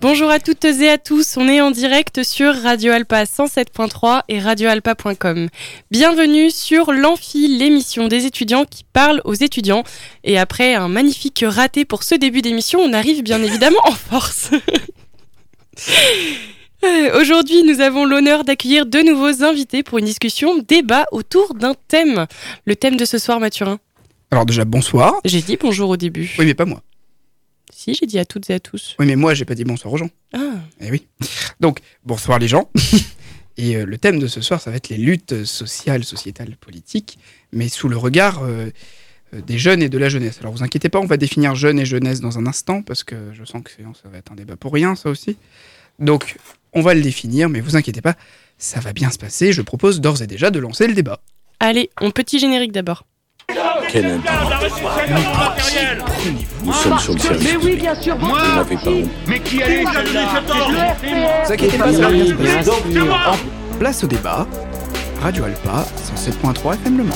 Bonjour à toutes et à tous, on est en direct sur Radio Alpa 107.3 et radioalpa.com. Bienvenue sur l'Amphi, l'émission des étudiants qui parlent aux étudiants. Et après un magnifique raté pour ce début d'émission, on arrive bien évidemment en force. Euh, Aujourd'hui, nous avons l'honneur d'accueillir deux nouveaux invités pour une discussion débat autour d'un thème. Le thème de ce soir, Mathurin? Alors déjà, bonsoir. J'ai dit bonjour au début. Oui, mais pas moi. Si, j'ai dit à toutes et à tous. Oui, mais moi, j'ai pas dit bonsoir aux gens. Ah, Eh oui. Donc, bonsoir les gens. Et euh, le thème de ce soir, ça va être les luttes sociales, sociétales, politiques, mais sous le regard euh, euh, des jeunes et de la jeunesse. Alors, vous inquiétez pas, on va définir jeune et jeunesse dans un instant, parce que je sens que sinon, ça va être un débat pour rien, ça aussi. Donc, on va le définir, mais vous inquiétez pas, ça va bien se passer. Je propose d'ores et déjà de lancer le débat. allez, mon petit générique d'abord. Quel intérêt Nous sommes sur le service Mais oui, bien sûr, Vous n'avez pas honte. Mais qui allait Vous inquiétez pas, ça va bien se passer. Place au débat. Radio Alpa, 107.3 FM Le Mans.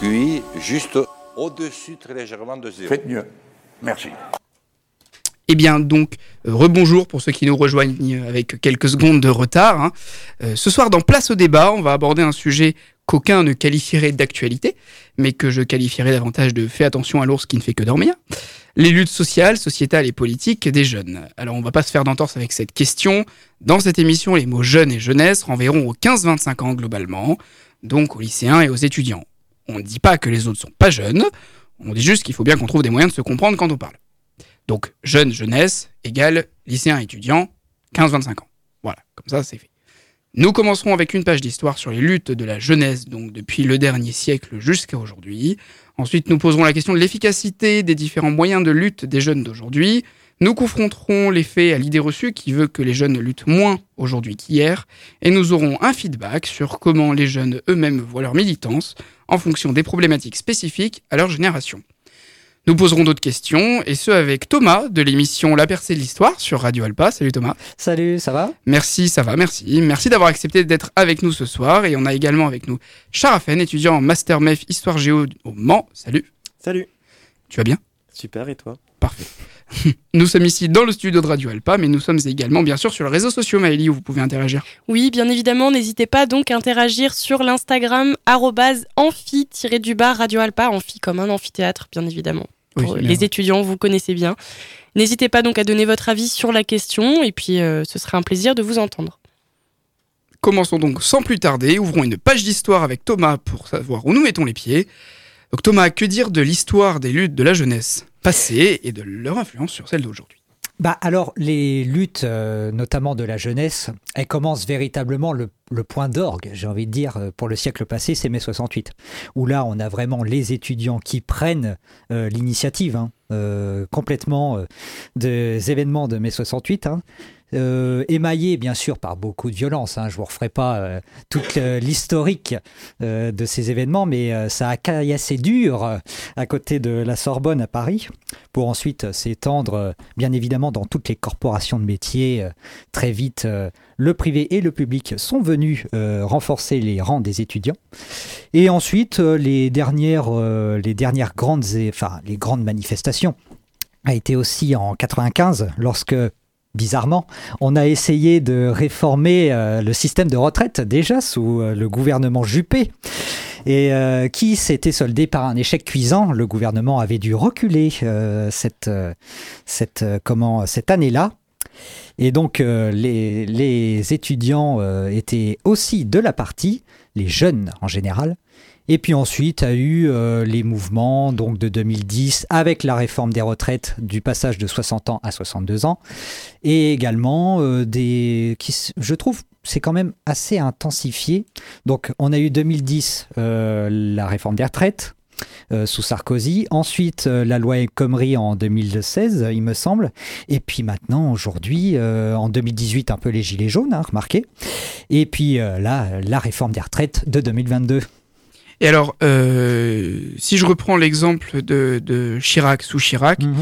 Puis, juste au-dessus, très légèrement de zéro. Faites mieux. Merci. Eh bien donc, euh, rebonjour pour ceux qui nous rejoignent avec quelques secondes de retard. hein. Euh, ce soir dans Place au débat, on va aborder un sujet qu'aucun ne qualifierait d'actualité, mais que je qualifierais davantage de fais attention à l'ours qui ne fait que dormir. Les luttes sociales, sociétales et politiques des jeunes. Alors on va pas se faire d'entorse avec cette question. Dans cette émission, les mots jeunes et jeunesse renverront aux 15-25 ans globalement, donc aux lycéens et aux étudiants. On ne dit pas que les autres sont pas jeunes, on dit juste qu'il faut bien qu'on trouve des moyens de se comprendre quand on parle. Donc, jeune, jeunesse, égale lycéen, étudiant, 15-25 ans. Voilà, comme ça, c'est fait. Nous commencerons avec une page d'histoire sur les luttes de la jeunesse, donc depuis le dernier siècle jusqu'à aujourd'hui. Ensuite, nous poserons la question de l'efficacité des différents moyens de lutte des jeunes d'aujourd'hui. Nous confronterons les faits à l'idée reçue qui veut que les jeunes luttent moins aujourd'hui qu'hier. Et nous aurons un feedback sur comment les jeunes eux-mêmes voient leur militance en fonction des problématiques spécifiques à leur génération. Nous poserons d'autres questions, et ce avec Thomas de l'émission La percée de l'histoire sur Radio Alpa. Salut Thomas. Salut, ça va? Merci, ça va, merci. Merci d'avoir accepté d'être avec nous ce soir. Et on a également avec nous Sharafen, étudiant en Master MEF Histoire Géo au Mans. Salut, Salut. tu vas bien? Super, et toi? Parfait. Nous sommes ici dans le studio de Radio Alpa, mais nous sommes également bien sûr sur les réseaux sociaux Maëlie où vous pouvez interagir. Oui, bien évidemment, n'hésitez pas donc à interagir sur l'Instagram amphi-du-bas Radio Alpa, amphi comme un amphithéâtre, bien évidemment. Oui, Pour c'est les étudiants, vous connaissez bien. N'hésitez pas donc à donner votre avis sur la question, et puis euh, ce sera un plaisir de vous entendre. Commençons donc sans plus tarder, ouvrons une page d'histoire avec Thomas pour savoir où nous mettons les pieds. Donc Thomas, que dire de l'histoire des luttes de la jeunesse? Et de leur influence sur celle d'aujourd'hui Bah alors, les luttes, euh, notamment de la jeunesse, elles commencent véritablement le, point d'orgue, j'ai envie de dire, euh, pour le siècle passé, c'est mai 68. Où là, on a vraiment les étudiants qui prennent euh, l'initiative, hein, complètement des événements de mai 68. Hein. Euh, émaillé bien sûr par beaucoup de violence. Hein. Je vous referai pas euh, toute euh, l'historique euh, de ces événements, mais ça a caillassé dur à côté de la Sorbonne à Paris, pour ensuite s'étendre bien évidemment dans toutes les corporations de métiers. très vite, le privé et le public sont venus renforcer les rangs des étudiants. Et ensuite, les dernières, les dernières grandes, enfin les grandes manifestations a été aussi en 95 lorsque Bizarrement, on a essayé de réformer euh, le système de retraite déjà sous euh, le gouvernement Juppé et euh, qui s'était soldé par un échec cuisant. Le gouvernement avait dû reculer cette, année-là. Et donc les, étudiants étaient aussi de la partie, les jeunes en général. Et puis ensuite a eu euh, les mouvements donc de 2010 avec la réforme des retraites du passage de 60 ans à 62 ans et également euh, des qui je trouve c'est quand même assez intensifié. Donc on a eu 2010 euh, la réforme des retraites euh, sous Sarkozy, ensuite euh, la loi Khomri en 2016 il me semble, et puis maintenant aujourd'hui euh, en 2018 un peu les gilets jaunes, hein, remarquez, et puis euh, là la réforme des retraites de 2022. Et alors, euh, si je reprends l'exemple de, de Chirac sous Chirac, Mhm.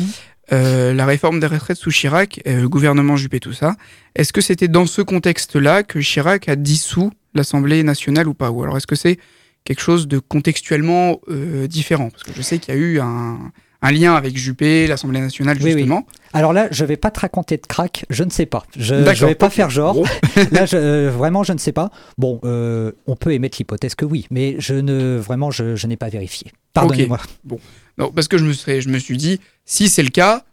euh, la réforme des retraites sous Chirac, euh, le gouvernement Juppé, tout ça. Est-ce que c'était dans ce contexte-là que Chirac a dissous l'Assemblée nationale ou pas? Ou alors est-ce que c'est quelque chose de contextuellement euh, différent? Parce que je sais qu'il y a eu un, un lien avec Juppé, l'Assemblée nationale, Oui, oui. justement. Alors là, je vais pas te raconter de crack, je ne sais pas. Je, je vais pas faire genre. Bon. Là, je- euh, vraiment, je ne sais pas. Bon, euh, on peut émettre l'hypothèse que oui, mais je ne vraiment, je, je n'ai pas vérifié. Pardonnez-moi. Non, parce que je me, serais, je me suis dit, si c'est le cas,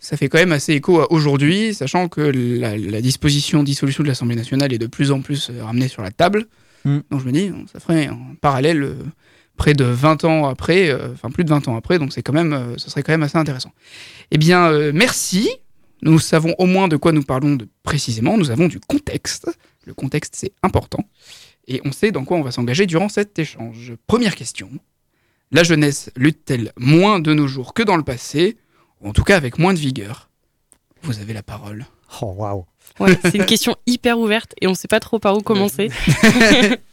ça fait quand même assez écho à aujourd'hui, sachant que la, la disposition dissolution de l'Assemblée nationale est de plus en plus euh, ramenée sur la table. Mm. Donc je me dis, ça ferait un parallèle près de 20 ans après, euh, enfin plus de 20 ans après, donc c'est quand même, euh, ce serait quand même assez intéressant. Eh bien, euh, merci. Nous savons au moins de quoi nous parlons de, précisément. Nous avons du contexte. Le contexte, c'est important. Et on sait dans quoi on va s'engager durant cet échange. Première question. La jeunesse lutte-t-elle moins de nos jours que dans le passé, ou en tout cas avec moins de vigueur? Vous avez la parole. Oh waouh. Ouais, c'est une question hyper ouverte et on sait pas trop par où commencer.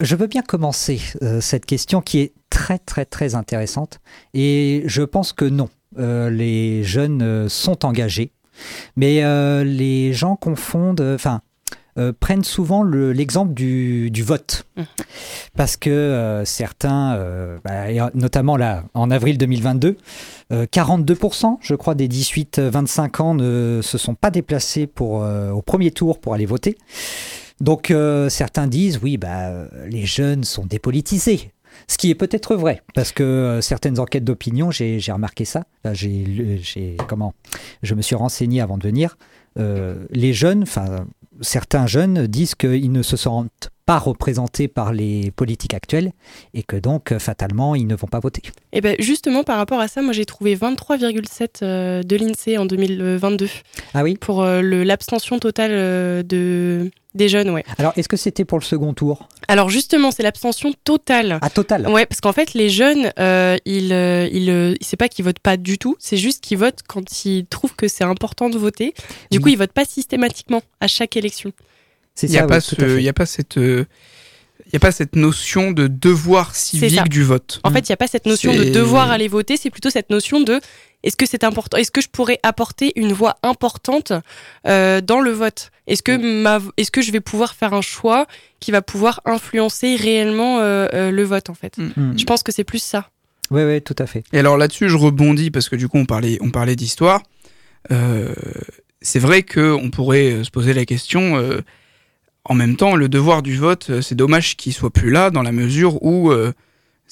Je veux bien commencer euh, cette question qui est très très très intéressante et je pense que non, Euh, les jeunes euh, sont engagés, mais euh, les gens confondent, enfin euh, prennent souvent le- l'exemple du, du vote Mhm. parce que euh, certains, euh, bah, et, notamment là en avril 2022, euh, 42% je crois des 18-25 ans ne se sont pas déplacés pour, au premier tour pour aller voter. Donc euh, certains disent oui, bah, les jeunes sont dépolitisés. Ce qui est peut-être vrai, parce que euh, certaines enquêtes d'opinion, j'ai remarqué ça. J'ai comment Je me suis renseigné avant de venir. Euh, les jeunes, enfin certains jeunes disent qu'ils ne se sentent pas représentés par les politiques actuelles et que donc fatalement ils ne vont pas voter. Et ben justement par rapport à ça, moi j'ai trouvé 23,7 euh, de l'INSEE en 2022 Ah oui? pour l'abstention totale de des jeunes, ouais. Alors est-ce que c'était pour le second tour? Alors justement, c'est l'abstention totale. À total Ouais, parce qu'en fait, les jeunes, euh, ils, euh, ils, euh, c'est pas qu'ils votent pas du tout, c'est juste qu'ils votent quand ils trouvent que c'est important de voter. Du coup, Oui. ils votent pas systématiquement à chaque élection. C'est Il n'y a, ça, ce- a pas cette... euh, il y a pas cette notion de devoir ça. civique du vote. En Mm. fait, il y a pas cette notion de devoir aller voter, c'est plutôt cette notion de est-ce que c'est important, est-ce que je pourrais apporter une voix importante euh, dans le vote? Est-ce que ma, est-ce que je vais pouvoir faire un choix qui va pouvoir influencer réellement euh, euh, le vote en fait? Mm. Je pense que c'est plus ça. Oui, oui, tout à fait. Et alors là-dessus, je rebondis parce que du coup, on parlait, on parlait d'histoire. Euh, c'est vrai qu'on pourrait euh, se poser la question. euh, en même temps, le devoir du vote, c'est dommage qu'il soit plus là dans la mesure où euh,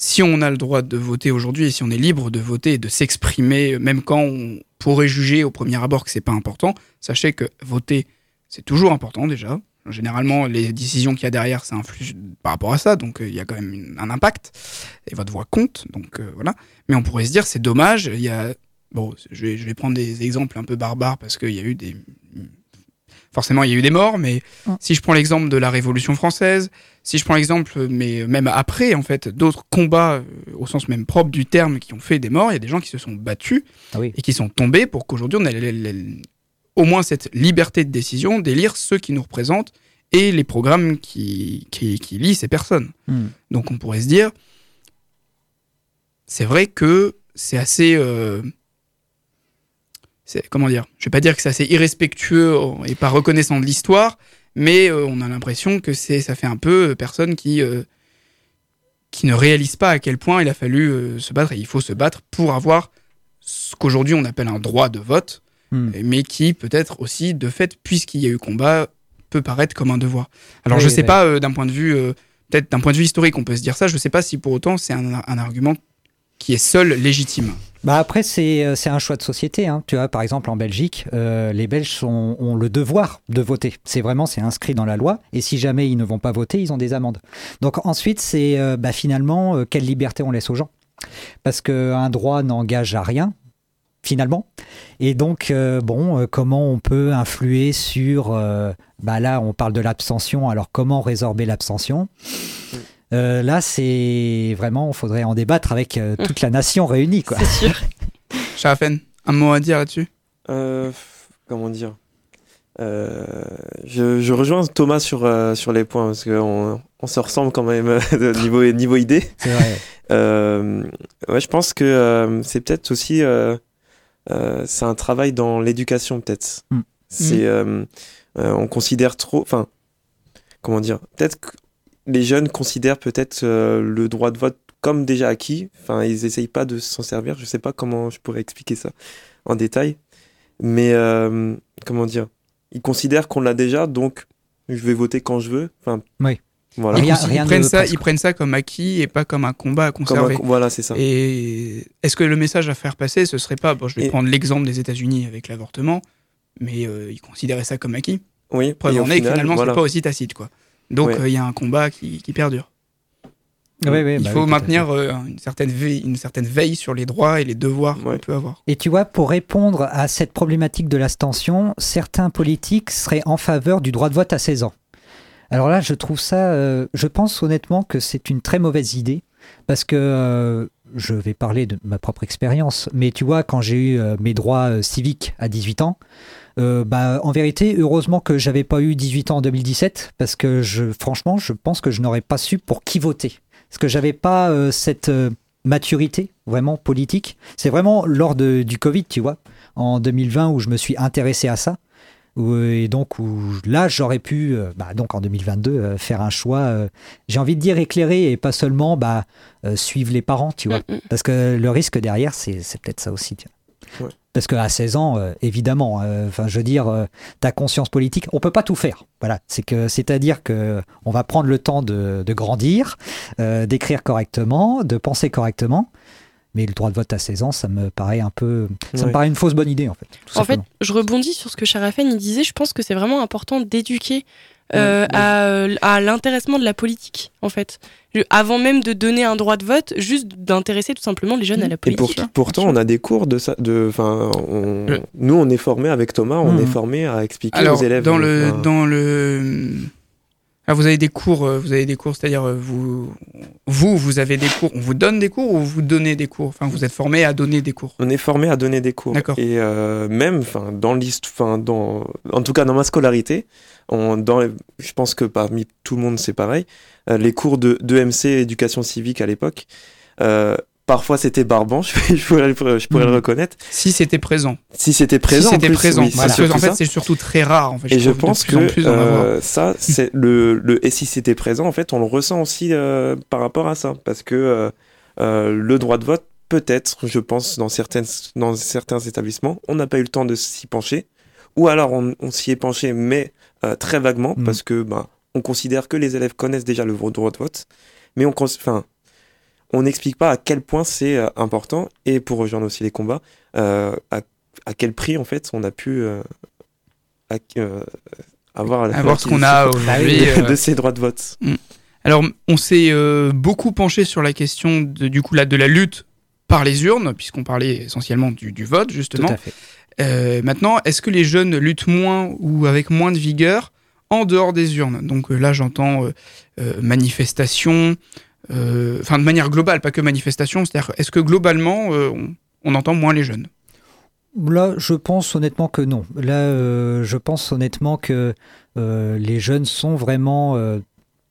si on a le droit de voter aujourd'hui et si on est libre de voter et de s'exprimer, même quand on pourrait juger au premier abord que c'est pas important, sachez que voter, c'est toujours important déjà. Généralement, les décisions qu'il y a derrière, ça influe par rapport à ça, donc euh, il y a quand même un impact et votre voix compte, donc euh, voilà. Mais on pourrait se dire, c'est dommage, il y a... Bon, je vais, je vais prendre des exemples un peu barbares parce qu'il y a eu des... Forcément, il y a eu des morts, mais si je prends l'exemple de la Révolution française, si je prends l'exemple, mais même après, en fait, d'autres combats, euh, au sens même propre du terme, qui ont fait des morts, il y a des gens qui se sont battus Ah oui. et qui sont tombés pour qu'aujourd'hui, on ait au moins cette liberté de décision d'élire ceux qui nous représentent et les programmes qui, qui, qui lient ces personnes. Mm. Donc on pourrait se dire, c'est vrai que c'est assez... euh, comment dire Je vais pas dire que c'est assez irrespectueux et pas reconnaissant de l'histoire, mais euh, on a l'impression que c'est ça fait un peu euh, personne qui... euh, qui ne réalise pas à quel point il a fallu euh, se battre et il faut se battre pour avoir ce qu'aujourd'hui on appelle un droit de vote, Mm. mais qui peut-être aussi, de fait, puisqu'il y a eu combat, peut paraître comme un devoir. Alors Oui, je sais oui. pas, d'un point de vue, peut-être d'un point de vue historique, on peut se dire ça, je sais pas si pour autant c'est un, un argument qui est seul légitime. Bah après, c'est euh, c'est un choix de société. hein. Tu vois, par exemple, en Belgique, euh, les Belges ont le devoir de voter. C'est vraiment, c'est inscrit dans la loi. Et si jamais ils ne vont pas voter, ils ont des amendes. Donc ensuite, c'est euh, bah, finalement, quelle liberté on laisse aux gens? Parce qu'un droit n'engage à rien, finalement. Et donc, bon, comment on peut influer sur... bah là, on parle de l'abstention. Alors, comment résorber l'abstention? Euh, Là, c'est vraiment, il faudrait en débattre avec euh, toute la nation réunie. Quoi. C'est sûr. Sharafen, un mot à dire là-dessus? Euh, comment dire? Euh, je, je rejoins Thomas sur, euh, sur les points parce qu'on on se ressemble quand même niveau, niveau idée. C'est vrai. Euh, ouais, je pense que euh, c'est peut-être aussi euh, euh, c'est un travail dans l'éducation peut-être. Mm. C'est, euh, euh, on considère trop, enfin, comment dire, peut-être les jeunes considèrent peut-être euh, le droit de vote comme déjà acquis. Enfin, ils essayent pas de s'en servir. Je sais pas comment je pourrais expliquer ça en détail, mais euh, comment dire, ils considèrent qu'on l'a déjà, donc je vais voter quand je veux. Enfin, Oui. Voilà. Rien- ils, rien prennent ça, presque. ils prennent ça comme acquis et pas comme un combat à un- conserver. voilà, c'est ça. Et est-ce que le message à faire passer, ce serait pas, bon, je vais Et- prendre l'exemple des États-Unis avec l'avortement, mais euh, ils considéraient ça comme acquis? Oui. Preuve en est que finalement, voilà. c'est pas aussi tacite, quoi. Donc, euh, il Ouais. y a un combat qui, qui perdure. Ouais, ouais, Il bah faut oui, maintenir euh, une, certaine veille, une certaine veille sur les droits et les devoirs qu'on peut avoir. Et tu vois, pour répondre à cette problématique de l'abstention, certains politiques seraient en faveur du droit de vote à 16 ans. Alors là, je trouve ça, euh, je pense honnêtement que c'est une très mauvaise idée, parce que euh, je vais parler de ma propre expérience, mais tu vois, quand j'ai eu euh, mes droits euh, civiques à 18 ans, euh, bah, en vérité, heureusement que j'avais pas eu 18 ans en 2017, parce que je, franchement, je pense que je n'aurais pas su pour qui voter. Parce que j'avais pas euh, cette euh, maturité vraiment politique. C'est vraiment lors de- du Covid, tu vois, en 2020 où je me suis intéressé à ça. Où- et donc où là j'aurais pu bah, donc en 2022 euh, faire un choix j'ai envie de dire éclairé et pas seulement bah suivre les parents tu vois Mm, mm. parce que le risque derrière c'est peut-être ça aussi tu vois. Ouais. parce qu'à 16 ans euh, évidemment euh, enfin je veux dire euh, ta conscience politique on peut pas tout faire voilà c'est que c'est à dire que on va prendre le temps de, de grandir euh, d'écrire correctement de penser correctement mais le droit de vote à 16 ans ça me paraît un peu ça me paraît une fausse bonne idée en fait tout En fait, je rebondis sur ce que Sharafen il disait. Je pense que c'est vraiment important d'éduquer euh, Ouais, à, à l'intéressement de la politique, en fait. Avant même de donner un droit de vote, juste d'intéresser tout simplement les jeunes à la Et politique. pour- pourtant, on a des cours de ça. De, enfin, on- Le- nous, on est formé avec Thomas, on Mhm. est formé à expliquer Alors, aux élèves. dans le, dans le, ah, vous avez des cours, euh, vous avez des cours, c'est-à-dire euh, vous, vous, vous avez des cours, on vous donne des cours ou vous donnez des cours? Enfin, vous êtes formé à donner des cours. On est formé à donner des cours. D'accord. Et euh, même, enfin, dans l'hist- enfin, dans, en tout cas dans ma scolarité, on, dans, les- je pense que parmi tout le monde c'est pareil. euh, les cours de, de MC éducation civique à l'époque, euh, parfois c'était barbant, je, je pourrais, le- je pourrais le reconnaître. Si c'était présent. Si c'était présent, si c'était présent. oui, en fait, c'est surtout très rare. En fait, Et je trouve, de pense que euh, ça, c'est le, le et si c'était présent, en fait, on le ressent aussi euh, par rapport à ça, parce que euh, le droit de vote, peut-être, je pense, dans certaines, dans certains établissements, on n'a pas eu le temps de s'y pencher, ou alors on, on s'y est penché, mais très vaguement, Mm. parce que bah, on considère que les élèves connaissent déjà le droit de vote, mais on, enfin, on n'explique pas à quel point c'est euh, important, et pour rejoindre aussi les combats, euh, à, à quel prix, en fait, on a pu euh, euh, avoir, ce qu'on a aujourd'hui. de, de ces droits de vote. Alors, on s'est euh, beaucoup penché sur la question de, du coup là, de la lutte par les urnes, puisqu'on parlait essentiellement du, du vote tout justement. à fait Euh, maintenant, est-ce que les jeunes luttent moins ou avec moins de vigueur en dehors des urnes? Donc euh, là, j'entends euh, euh, manifestation, euh, enfin de manière globale, pas que manifestation. C'est-à-dire, est-ce que globalement, euh, on, entend moins les jeunes? Là, je pense honnêtement que non. Là, euh, je pense honnêtement que euh, les jeunes sont vraiment euh,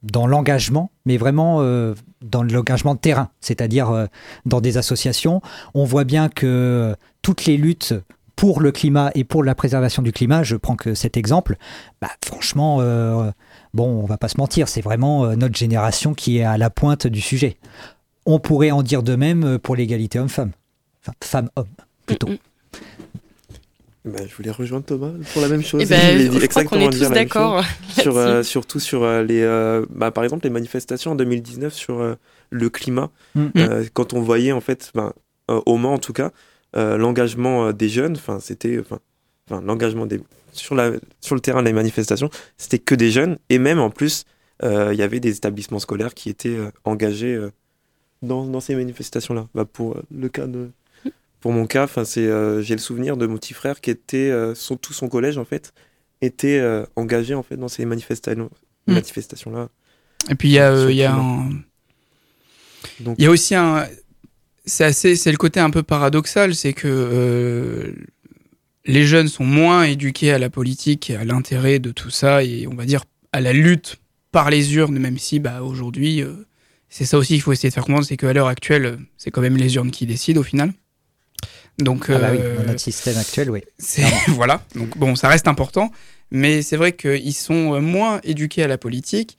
dans l'engagement, mais vraiment euh, dans l'engagement de terrain, c'est-à-dire euh, dans des associations. On voit bien que euh, toutes les luttes pour le climat et pour la préservation du climat, je prends que cet exemple, bah, franchement, euh, bon, on va pas se mentir, c'est vraiment euh, notre génération qui est à la pointe du sujet. On pourrait en dire de même euh, pour l'égalité homme-femme. Enfin, femme-homme, plutôt. Mm, mm. Bah, je voulais rejoindre Thomas pour la même chose. Eh ben, voulait je crois qu'on exactement est tous d'accord. Sur, euh, surtout sur euh, les, euh, bah, par exemple, les manifestations en 2019 sur euh, le climat. Mm. Euh, quand on voyait, en fait, ben, euh, au Mans en tout cas, euh, l'engagement des jeunes, enfin, c'était, enfin, l'engagement des sur la sur le terrain des manifestations, c'était que des jeunes et même en plus, euh, il y avait des établissements scolaires qui étaient euh, engagés euh, dans, dans ces manifestations-là. Bah, pour le cas de pour mon cas, enfin, c'est, j'ai le souvenir de mon petit frère qui était, son, tout son collège en fait, était engagé en fait dans ces manifestations, Mm. manifestations-là. Et puis il y a, y a un, Donc, Il y a aussi un. C'est assez, c'est le côté un peu paradoxal, c'est que les jeunes sont moins éduqués à la politique, et à l'intérêt de tout ça, et on va dire à la lutte par les urnes, même si bah, aujourd'hui, euh, c'est ça aussi qu'il faut essayer de faire comprendre, c'est qu'à l'heure actuelle, euh, c'est quand même les urnes qui décident au final. Donc, Ah bah oui, euh, dans notre système actuel, oui. voilà. Donc bon, ça reste important, mais c'est vrai qu'ils sont moins éduqués à la politique.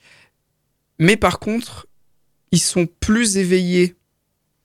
Mais par contre, ils sont plus éveillés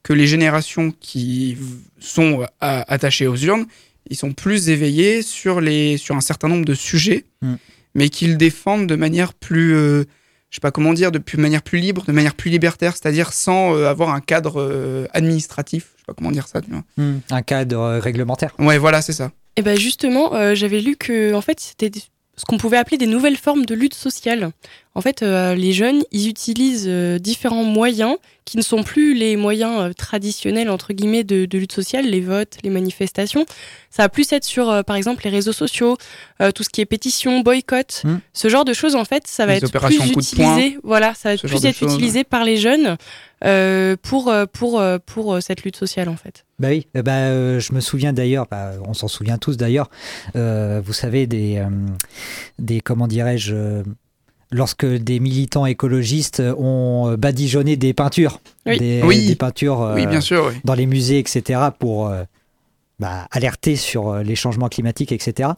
que les générations qui sont attachées aux urnes. Ils sont plus éveillés sur les sur un certain nombre de sujets, Mm. mais qu'ils défendent de manière plus euh, je sais pas comment dire, de plus- manière plus libre, de manière plus libertaire, c'est-à-dire sans euh, avoir un cadre euh, administratif. Je sais pas comment dire ça. Tu vois. Hmm, Un cadre euh, réglementaire. Ouais, voilà, c'est ça. Et ben justement, euh, j'avais lu que en fait c'était ce qu'on pouvait appeler des nouvelles formes de lutte sociale. En fait, euh, les jeunes, ils utilisent euh, différents moyens qui ne sont plus les moyens euh, traditionnels entre guillemets de, de lutte sociale, les votes, les manifestations. Ça va plus être sur, euh, par exemple, les réseaux sociaux, euh, tout ce qui est pétition, boycott, Hmm. ce genre de choses. En fait, ça va Les être plus poing, utilisé. Voilà, ça va plus être choses. utilisé par les jeunes euh, pour pour pour cette lutte sociale en fait. Bah oui, euh, bah, euh, je me souviens d'ailleurs, bah, on s'en souvient tous d'ailleurs, euh, vous savez, des, euh, des comment dirais-je, euh, lorsque des militants écologistes ont badigeonné des peintures, Oui. Des, Oui. des peintures euh, Oui, bien sûr. Oui. dans les musées, etc., pour euh, bah, alerter sur euh, les changements climatiques, etc.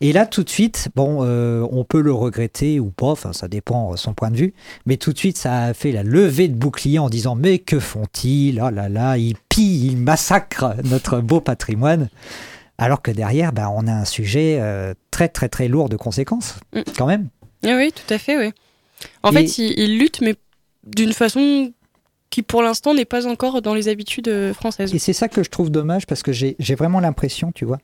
Et là, tout de suite, bon, euh, on peut le regretter ou pas, enfin, ça dépend de son point de vue, mais tout de suite, ça a fait la levée de bouclier en disant Mais que font-ils? Ah là là, ils pillent, ils massacrent notre beau patrimoine. Alors que derrière, bah, on a un sujet euh, très, très, très lourd de conséquences, Mm. quand même. Ah oui, tout à fait, oui. En Et- fait, ils, ils luttent, mais d'une façon qui, pour l'instant, n'est pas encore dans les habitudes euh, françaises. Et c'est ça que je trouve dommage parce que j'ai vraiment l'impression, tu vois,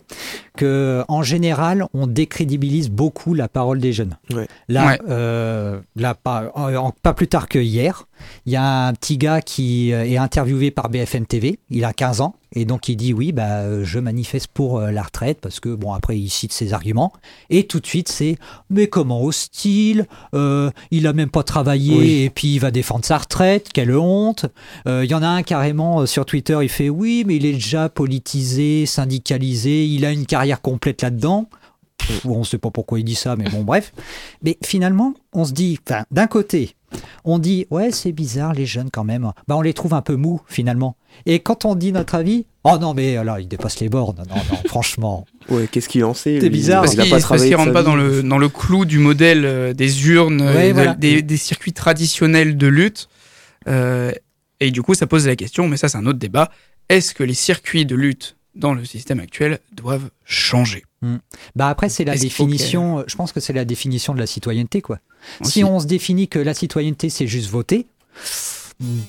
que en général, on décrédibilise beaucoup la parole des jeunes. Ouais. Là, Ouais. euh, là pas, en- en- pas plus tard que hier, il y a un petit gars qui euh, est interviewé par BFM TV. Il a 15 ans et donc il dit oui, bah, euh, je manifeste pour euh, la retraite parce que bon après il cite ses arguments et tout de suite c'est mais comment hostile Euh, Il a même pas travaillé Oui. et puis il va défendre sa retraite. Quelle honte euh, Il y en a un carrément sur Twitter, il fait oui, mais il est déjà politisé, syndicalisé, il a une carrière complète là-dedans. Pff, On ne sait pas pourquoi il dit ça, mais bon, bref. Mais finalement, on se dit, enfin, d'un côté, on dit ouais, c'est bizarre les jeunes quand même. Bah, on les trouve un peu mous finalement. Et quand on dit notre avis, oh non mais là, il dépasse les bornes. Non, non, franchement. Ouais, qu'est-ce qu'il en sait C'est bizarre. Parce qu'il de rentre pas dans le, dans le clou du modèle euh, des urnes, Ouais, euh, de- voilà. des, des circuits traditionnels de lutte. Euh, et du coup, ça pose la question, mais ça, c'est un autre débat. Est-ce que les circuits de lutte dans le système actuel doivent changer? Bah après, c'est la définition. Je pense que c'est la définition de la citoyenneté, quoi. Aussi. Si on se définit que la citoyenneté, c'est juste voter,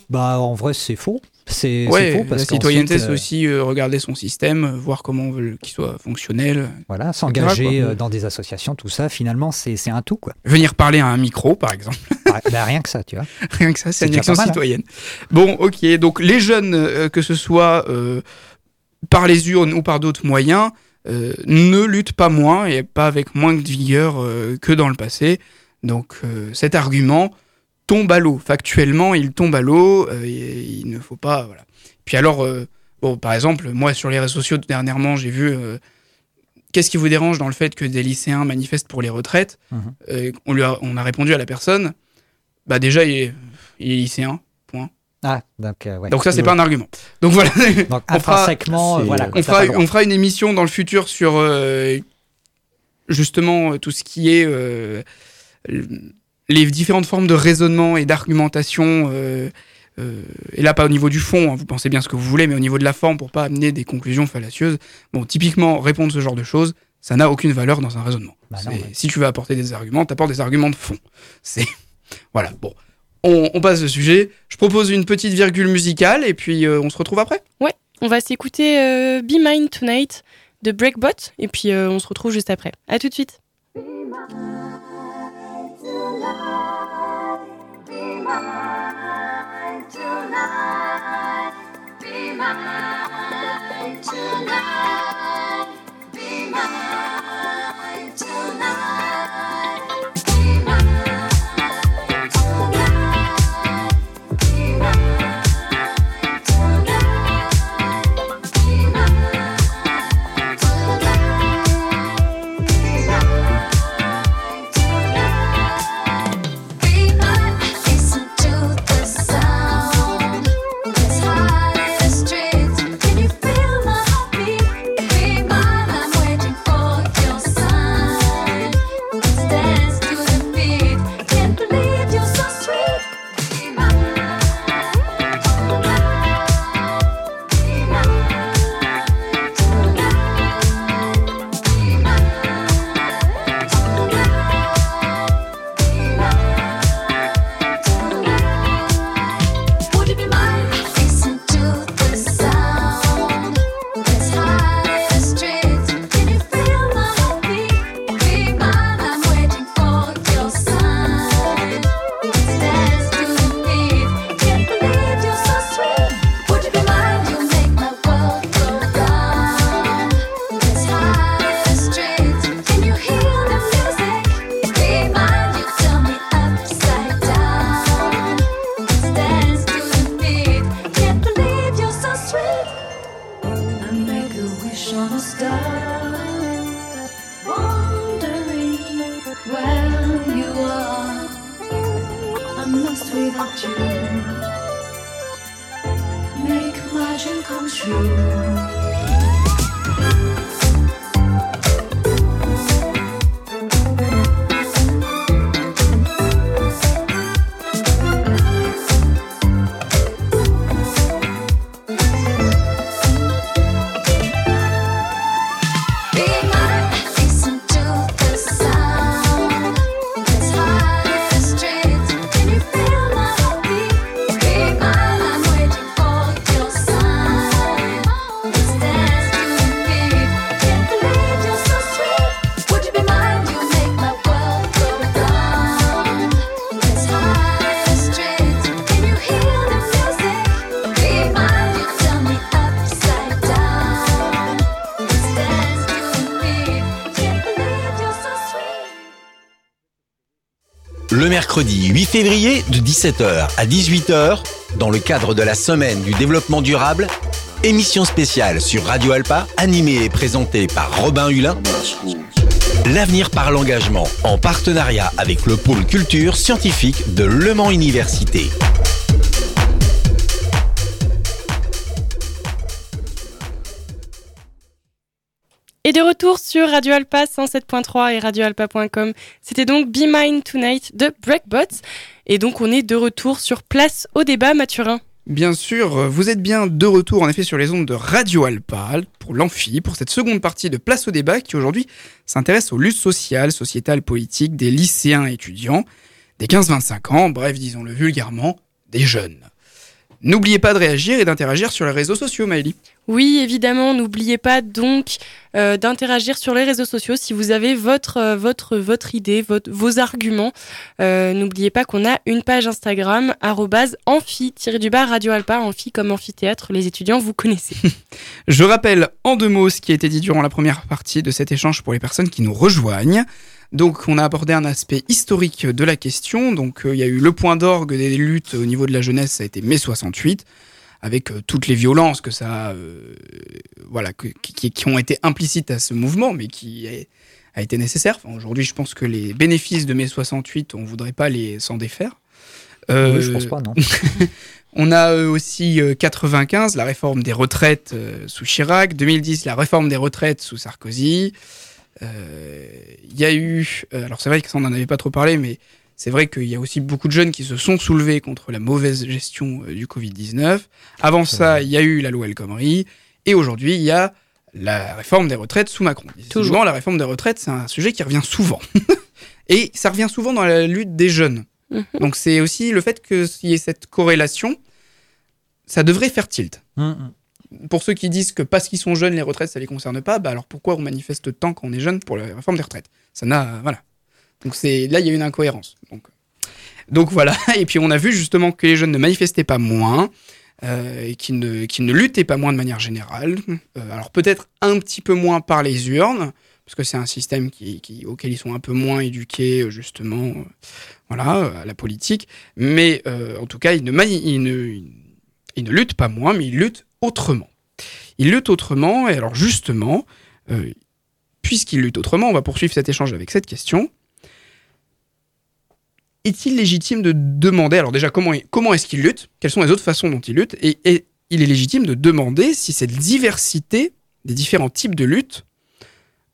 bah en vrai, c'est faux. C'est Ouais, faux la parce citoyenneté, qu'ensuite, c'est aussi euh, regarder son système, voir comment on veut qu'il soit fonctionnel. voilà, s'engager euh, dans des associations, tout ça, finalement, c'est c'est un tout, quoi. Venir parler à un micro, par exemple. Bah, bah, rien que ça, tu vois. Rien que ça, c'est une action hein. citoyenne. Bon, ok. Donc, les jeunes, euh, que ce soit par les urnes ou par d'autres moyens, euh, ne luttent pas moins et pas avec moins de vigueur euh, que dans le passé. Donc, euh, cet argument tombe à l'eau. Factuellement, il tombe à l'eau. il ne faut pas. Voilà. Puis alors, bon, par exemple, moi, sur les réseaux sociaux, dernièrement, j'ai vu. Qu'est-ce qui vous dérange dans le fait que des lycéens manifestent pour les retraites? Euh, on, lui a, on a répondu à la personne bah déjà il est, il est lycéen Ah, donc, euh, ouais. donc ça c'est pas un argument donc voilà Donc, on fera- intrinsèquement, euh, voilà. on fera, on une émission dans le futur sur euh, justement tout ce qui est euh, les différentes formes de raisonnement et d'argumentation et là pas au niveau du fond hein, vous pensez bien ce que vous voulez mais au niveau de la forme pour pas amener des conclusions fallacieuses bon typiquement répondre ce genre de choses ça n'a aucune valeur dans un raisonnement Bah non, C'est- ouais. si tu veux apporter des arguments t'apportes des arguments de fond c'est voilà bon on, on passe le sujet. Je propose une petite virgule musicale et puis euh, on se retrouve après. On va s'écouter euh, Be Mine Tonight de Breakbot et puis euh, on se retrouve juste après. À tout de suite. Listen mercredi 8 février de 17h à 18h, dans le cadre de la semaine du développement durable, émission spéciale sur Radio Alpa, animée et présentée par Robin Hulin, L'avenir par l'engagement, en partenariat avec le pôle culture scientifique de Le Mans Université. Et de retour sur Radio Alpa 107.3 et radioalpa.com. C'était donc Be Mine Tonight de Breakbots. Et donc on est de retour sur place au débat, Mathurin. Bien sûr, vous êtes bien de retour en effet sur les ondes de Radio Alpa pour l'amphi, pour cette seconde partie de Place au débat qui aujourd'hui s'intéresse aux luttes sociales, sociétales, politiques des lycéens et étudiants, des 15-25 ans, bref, disons-le vulgairement, des jeunes. N'oubliez pas de réagir et d'interagir sur les réseaux sociaux, Maëlie. Oui, évidemment, n'oubliez pas donc euh, d'interagir sur les réseaux sociaux si vous avez votre, euh, votre, votre idée, votre, vos arguments. Euh, n'oubliez pas qu'on a une page Instagram, arrobase amphi-du-bas Radio Alpa, amphi comme amphithéâtre, les étudiants, vous connaissez. Je rappelle en deux mots ce qui a été dit durant la première partie de cet échange pour les personnes qui nous rejoignent. Donc, on a abordé un aspect historique de la question. Donc, euh, il y a eu le point d'orgue des luttes au niveau de la jeunesse, ça a été mai 68, avec euh, toutes les violences que ça, a, euh, voilà, que- qui, qui ont été implicites à ce mouvement, mais qui a été nécessaire. Enfin, Aujourd'hui, je pense que les bénéfices de mai 68, on voudrait pas les s'en défaire. Euh, Oui, je pense pas, non. on a aussi euh, 95, la réforme des retraites sous Chirac, 2010, la réforme des retraites sous Sarkozy. Euh, Il y a eu, euh, alors c'est vrai que ça on n'en avait pas trop parlé, mais c'est vrai qu'il y a aussi beaucoup de jeunes qui se sont soulevés contre la mauvaise gestion euh, du Covid-19. Avant ça, il y a eu la loi El Khomri, et aujourd'hui il y a la réforme des retraites sous Macron. Toujours, la réforme des retraites, c'est un sujet qui revient souvent. et ça revient souvent dans la lutte des jeunes. Mhm. Donc c'est aussi le fait qu'il y ait cette corrélation, ça devrait faire tilt. Hum, Pour ceux qui disent que parce qu'ils sont jeunes, les retraites, ça les concerne pas, bah alors pourquoi on manifeste tant quand on est jeune pour la réforme des retraites? Ça n'a, voilà. Donc là il y a une incohérence. Donc, voilà. Et puis on a vu justement que les jeunes ne manifestaient pas moins. euh, et ne, qu'ils ne luttaient pas moins de manière générale. Euh, alors peut-être un petit peu moins par les urnes, parce que c'est un système qui, qui- auquel ils sont un peu moins éduqués, euh, justement, euh, voilà, euh, à la politique. Mais euh, en tout cas, ils ne, ils, ne, ils ne luttent pas moins, mais ils luttent autrement. Ils luttent autrement, et alors justement, euh, puisqu'ils luttent autrement, on va poursuivre cet échange avec cette question. Est-il légitime de demander, alors déjà, comment, comment est-ce qu'ils luttent Quelles sont les autres façons dont ils luttent Et, il est légitime de demander si cette diversité des différents types de lutte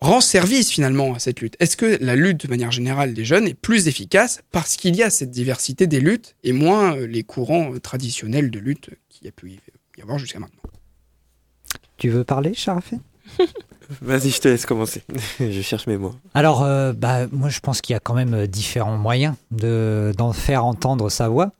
rend service finalement à cette lutte. Est-ce que la lutte de manière générale des jeunes est plus efficace parce qu'il y a cette diversité des luttes et moins euh, les courants euh, traditionnels de lutte qu'il y a pu y avoir jusqu'à maintenant Tu veux parler, Charafé Vas-y, je te laisse commencer. je cherche mes mots. Alors, euh, bah, moi, je pense qu'il y a quand même euh, différents moyens de, d'en faire entendre sa voix.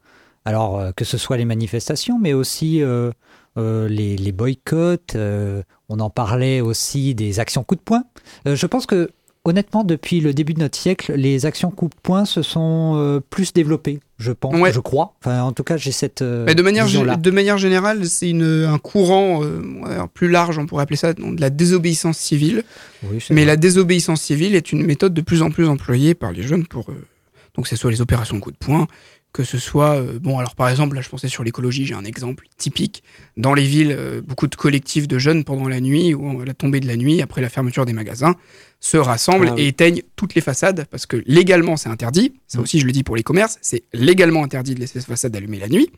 Alors, euh, que ce soit les manifestations, mais aussi euh, euh, les, les boycotts. euh, on en parlait aussi des actions coup de poing. Euh, je pense que, honnêtement, depuis le début de notre siècle, les actions coup de poing se sont euh, plus développées, je pense, Ouais. je crois. Enfin, en tout cas, j'ai cette euh, Mais de manière, de générale, c'est un courant euh, plus large, on pourrait appeler ça de la désobéissance civile. Oui, Mais vrai. la désobéissance civile est une méthode de plus en plus employée par les jeunes pour. donc, c'est soit les opérations coup de poing, que ce soit, euh, bon, alors par exemple, là je pensais sur l'écologie, j'ai un exemple typique. Dans les villes, euh, beaucoup de collectifs de jeunes pendant la nuit ou à la tombée de la nuit, après la fermeture des magasins, se rassemblent Ah oui. et éteignent toutes les façades parce que légalement c'est interdit. Ça Mm. aussi, je le dis pour les commerces, c'est légalement interdit de laisser ces façades allumées la nuit.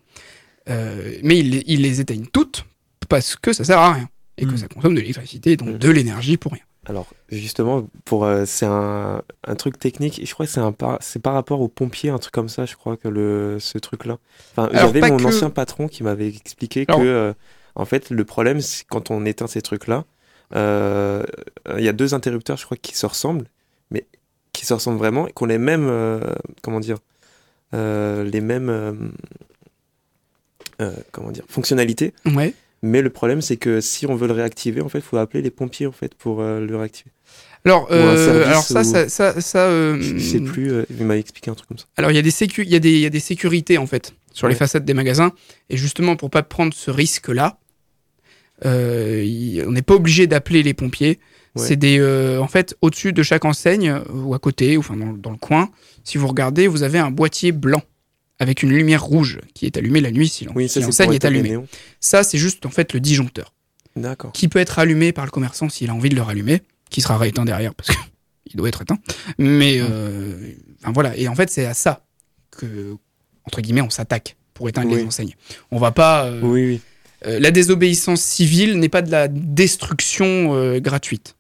Euh, mais ils, les- ils les éteignent toutes parce que ça sert à rien et que Mm. ça consomme de l'électricité, donc Mm. de l'énergie pour rien. Alors, justement, pour euh, c'est un, un truc technique, je crois que c'est un par, c'est par rapport aux pompiers, un truc comme ça, je crois que le, ce truc-là. Enfin, j'avais mon que- ancien patron qui m'avait expliqué Alors- que, euh, en fait, le problème, c'est quand on éteint ces trucs-là, il y a deux interrupteurs, je crois, qui se ressemblent, mais qui se ressemblent vraiment, et qui ont les mêmes, euh, comment dire, euh, les mêmes, euh, euh, comment dire, fonctionnalités. Ouais. Mais le problème, c'est que si on veut le réactiver, en fait, il faut appeler les pompiers, en fait, pour euh, le réactiver. Alors, euh, alors ça, ou- ça, ça, ça, euh, Je sais plus, euh, il m'a expliqué un truc comme ça. Alors il y a des sécu- il y a des, il y a des sécurités en fait sur les façades des magasins et justement pour pas prendre ce risque-là, euh, on n'est pas obligé d'appeler les pompiers. Ouais. C'est des, euh, en fait, au-dessus de chaque enseigne euh, ou à côté ou enfin dans, dans le coin, si vous regardez, vous avez un boîtier blanc avec une lumière rouge qui est allumée la nuit si Oui, l'enseigne est allumée. Ça, c'est juste en fait le disjoncteur D'accord. qui peut être allumé par le commerçant s'il a envie de le rallumer, qui sera rééteint derrière parce qu'il doit être éteint. Mais euh, enfin, voilà, et en fait c'est à ça que entre guillemets on s'attaque pour éteindre Oui. les enseignes. On va pas. euh, Oui, oui. Euh, la désobéissance civile n'est pas de la destruction euh, gratuite.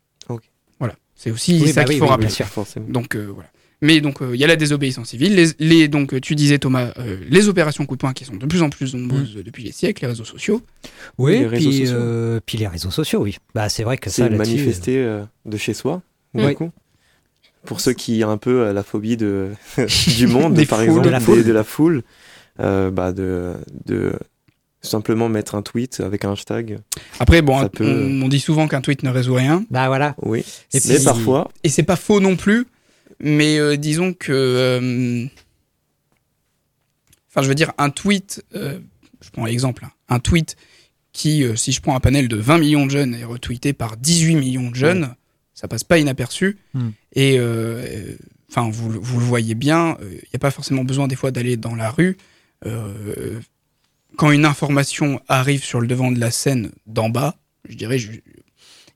Voilà, c'est aussi Oui, ça bah qu'il oui, faut oui, rappeler. bien sûr. Forcément. Donc euh, voilà. Mais donc euh, il y a la désobéissance civile, les, les- donc tu disais Thomas, euh, les opérations coup de poing qui sont de plus en plus nombreuses euh, depuis les siècles, les réseaux sociaux. Oui, les réseaux puis, sociaux. euh, puis les réseaux sociaux, oui. Bah, c'est vrai que ça, manifester euh, de chez soi, du Oui. coup. Pour ceux qui ont un peu la phobie de, du monde, Des par foules. exemple, De la foule. de la foule, euh, bah de, de simplement mettre un tweet avec un hashtag. Après bon, on, peut- on dit souvent qu'un tweet ne résout rien. Bah voilà. Oui. Et Mais puis- parfois, Et c'est pas faux non plus, mais euh, disons que. euh, Enfin, je veux dire, un tweet, euh, je prends l'exemple, hein, un tweet qui, euh, si je prends un panel de 20 millions de jeunes, est retweeté par 18 millions de jeunes, ça passe pas inaperçu. Hmm. Et, euh, euh, enfin, vous, le- vous le voyez bien, il n'y a pas forcément besoin des fois d'aller dans la rue. Euh, quand une information arrive sur le devant de la scène d'en bas, je dirais je-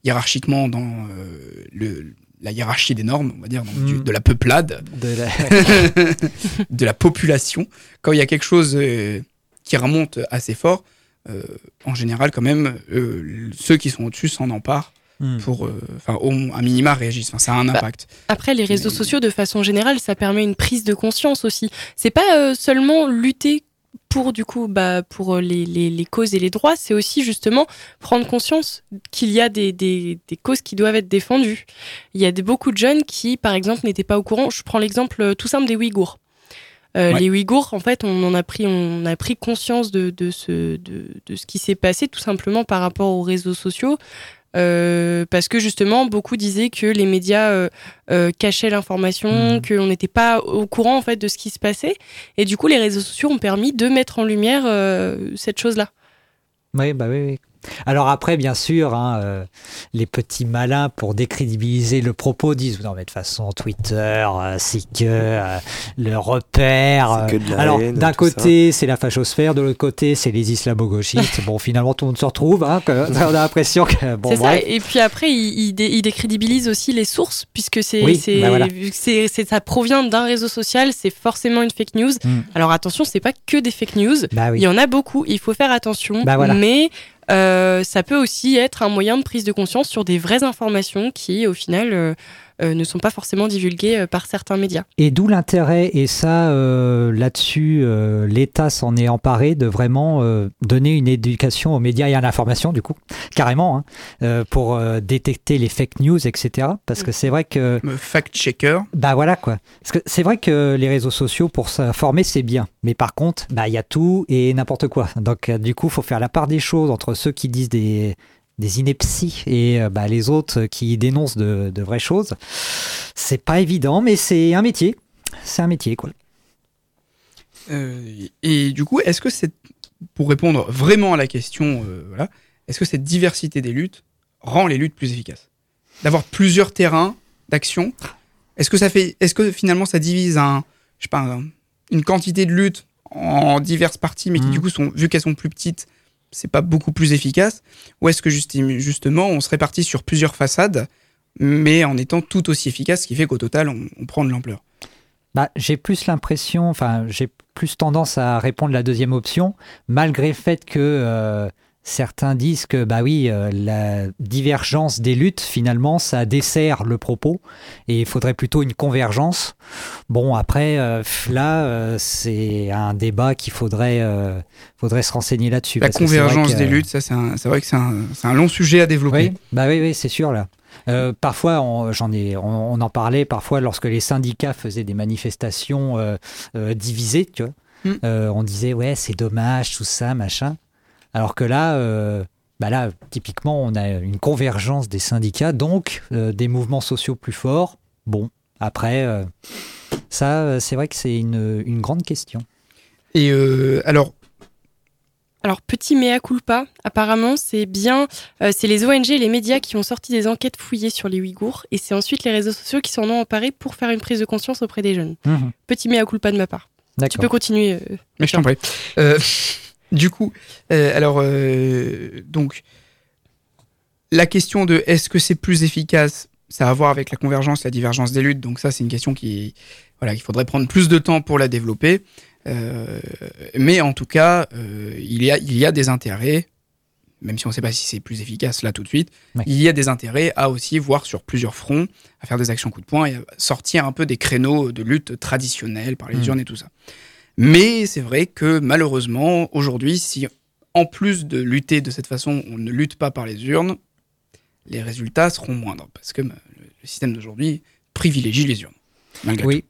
hiérarchiquement dans euh, le, la hiérarchie des normes, on va dire, donc du- Mm. de la peuplade, De la- de la population, quand il y a quelque chose euh, qui remonte assez fort, euh, en général, quand même, euh, ceux qui sont au-dessus s'en emparent Hmm. pour, euh, enfin, au un minima réagissent. Enfin, ça a un Bah, impact. Après, les réseaux sociaux, de façon générale, ça permet une prise de conscience aussi. C'est pas euh, seulement lutter pour du coup, bah, pour euh, les, les, les causes et les droits, c'est aussi justement prendre conscience qu'il y a des, des, des causes qui doivent être défendues. Il y a des, beaucoup de jeunes qui, par exemple, n'étaient pas au courant. Je prends l'exemple euh, tout simple des Ouïghours. Euh, Ouais. Les Ouïghours, en fait, on en a pris, on a pris conscience de, de ce, de, de ce qui s'est passé tout simplement par rapport aux réseaux sociaux. Euh, parce que justement, beaucoup disaient que les médias euh, euh, cachaient l'information, Mhm. qu'on n'était pas au courant en fait de ce qui se passait. Et du coup, les réseaux sociaux ont permis de mettre en lumière cette chose-là. Oui, bah oui, oui. Alors après, bien sûr, hein, euh, les petits malins, pour décrédibiliser le propos, disent non mais de toute façon, Twitter, euh, c'est que euh, le repère. C'est que de la Alors d'un côté, c'est la fachosphère, de l'autre côté, c'est les islamo-gauchistes. bon, finalement, tout le monde se retrouve. Hein, que- on a l'impression que bon, c'est ça. Et puis après, ils il, dé- il décrédibilisent aussi les sources, puisque c'est, Oui, c'est, bah voilà. c'est, c'est- ça provient d'un réseau social, c'est forcément une fake news. Mm. Alors attention, c'est pas que des fake news. Bah Il y en a beaucoup, il faut faire attention. Bah voilà. Mais euh, ça peut aussi être un moyen de prise de conscience sur des vraies informations qui, au final, euh, euh, ne sont pas forcément divulguées euh, par certains médias. Et d'où l'intérêt, et ça, euh, là-dessus, euh, l'État s'en est emparé de vraiment euh, donner une éducation aux médias et à l'information, du coup, carrément, hein, euh, pour euh, détecter les fake news, etc. Parce que c'est vrai que, Me fact-checker. bah voilà quoi. Parce que c'est vrai que les réseaux sociaux, pour s'informer, c'est bien. Mais par contre, bah il y a tout et n'importe quoi. Donc, euh, du coup, faut faire la part des choses entre ceux qui disent des des inepties et euh, bah, les autres qui dénoncent de, de vraies choses. C'est pas évident, mais c'est un métier. C'est un métier, quoi. Euh, et du coup, est-ce que c'est, pour répondre vraiment à la question, euh, voilà, est-ce que cette diversité des luttes rend les luttes plus efficaces? D'avoir plusieurs terrains d'action, est-ce que ça fait, est-ce que finalement ça divise un, je sais pas, un, une quantité de luttes en diverses parties, mais qui Mhm. du coup sont, vu qu'elles sont plus petites, c'est pas beaucoup plus efficace Ou est-ce que juste- justement on se répartit sur plusieurs façades, mais en étant tout aussi efficace, ce qui fait qu'au total on, on prend de l'ampleur? Bah, j'ai plus l'impression, enfin, j'ai plus tendance à répondre la deuxième option, malgré le fait que euh, certains disent que, bah oui, euh, la divergence des luttes, finalement, ça dessert le propos et il faudrait plutôt une convergence. Bon, après, euh, là, euh, c'est un débat qu'il faudrait, faudrait se renseigner là-dessus. La convergence que- des luttes, ça c'est vrai que c'est un, long sujet à développer. oui, bah oui, oui, c'est sûr là. Euh, parfois, on, j'en ai, on, on en parlait parfois lorsque les syndicats faisaient des manifestations euh, euh, divisées, tu vois. Mm. Euh, on disait ouais, c'est dommage, tout ça, machin. Alors que là, euh, bah là, typiquement, on a une convergence des syndicats, donc euh, des mouvements sociaux plus forts. Bon, après, euh, ça, c'est vrai que c'est une, une grande question. Et euh, alors, Alors, petit mea culpa, apparemment, c'est bien, euh, c'est les ONG et les médias qui ont sorti des enquêtes fouillées sur les Ouïghours, et c'est ensuite les réseaux sociaux qui s'en ont emparés pour faire une prise de conscience auprès des jeunes. Mhm. Petit mea culpa de ma part. Tu peux continuer. euh, mais je t'en prie. Du coup, euh, alors, euh, donc, la question de est-ce que c'est plus efficace, ça a à voir avec la convergence, la divergence des luttes. Donc ça, c'est une question qui, voilà, qu'il faudrait prendre plus de temps pour la développer. Euh, mais en tout cas, euh, il, y a, il y a des intérêts, même si on ne sait pas si c'est plus efficace là tout de suite, Ouais. il y a des intérêts à aussi voir sur plusieurs fronts, à faire des actions coup de poing et à sortir un peu des créneaux de lutte traditionnels par les Mm. urnes et tout ça. Mais c'est vrai que malheureusement, aujourd'hui, si en plus de lutter de cette façon, on ne lutte pas par les urnes, les résultats seront moindres. Parce que le, système d'aujourd'hui privilégie les urnes. Oui,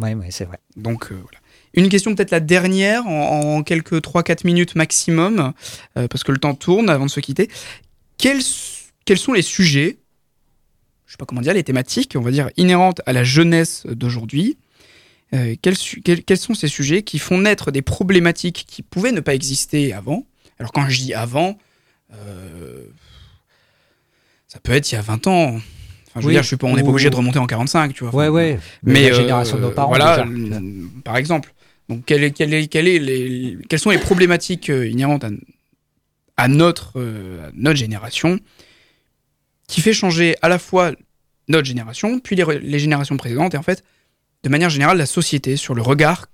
oui, oui, c'est vrai. Donc euh, voilà. Une question peut-être la dernière, en, en quelques 3-4 minutes maximum, euh, parce que le temps tourne avant de se quitter. Quels, quels sont les sujets, je sais pas comment dire, les thématiques, on va dire, inhérentes à la jeunesse d'aujourd'hui euh, quels, su- quels- quels sont ces sujets qui font naître des problématiques qui pouvaient ne pas exister avant? Alors quand je dis avant, euh, ça peut être il y a 20 ans. Enfin, je veux dire, je suis pas, on n'est pas obligé de remonter en 45, tu vois. Ouais, ouais. mais la euh, génération de nos parents. voilà, déjà. par exemple. Donc, quel est- quel est- quel est les- quelles sont les problématiques euh, inhérentes à, à notre, euh, à notre génération qui fait changer à la fois notre génération, puis les, les générations précédentes, et en fait, de manière générale, la société sur le regard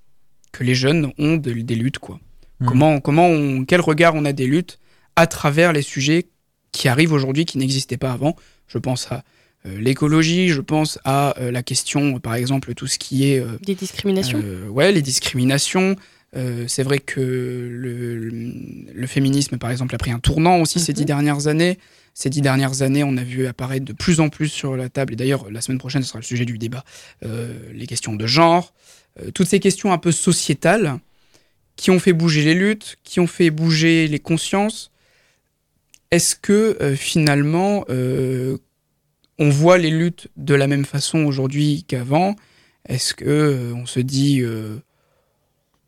que les jeunes ont de- des luttes, quoi. Mhm. Comment, comment on- quel regard on a des luttes à travers les sujets qui arrivent aujourd'hui, qui n'existaient pas avant? Je pense à euh, l'écologie, je pense à euh, la question, par exemple, tout ce qui est euh, Des discriminations. euh, ouais, les discriminations. Euh, c'est vrai que le, le- le féminisme, par exemple, a pris un tournant aussi ces Mhm. dix dernières années. Ces dix dernières années, on a vu apparaître de plus en plus sur la table, et d'ailleurs, la semaine prochaine, ce sera le sujet du débat, euh, les questions de genre, euh, toutes ces questions un peu sociétales qui ont fait bouger les luttes, qui ont fait bouger les consciences. Est-ce que euh, finalement, on voit les luttes de la même façon aujourd'hui qu'avant? Est-ce que on se dit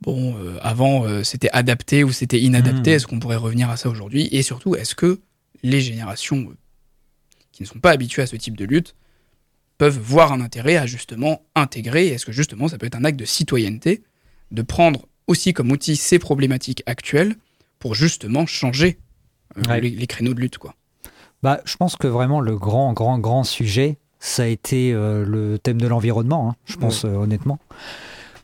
bon, euh, avant euh, c'était adapté ou c'était inadapté? Mhm. Est-ce qu'on pourrait revenir à ça aujourd'hui? Et surtout, est-ce que les générations euh, qui ne sont pas habituées à ce type de lutte peuvent voir un intérêt à justement intégrer Est-ce que justement ça peut être un acte de citoyenneté de prendre aussi comme outil ces problématiques actuelles pour justement changer euh, Ouais. les, les créneaux de lutte quoi Bah, je pense que vraiment le grand, grand, grand sujet, ça a été euh, le thème de l'environnement, hein, je pense euh, honnêtement.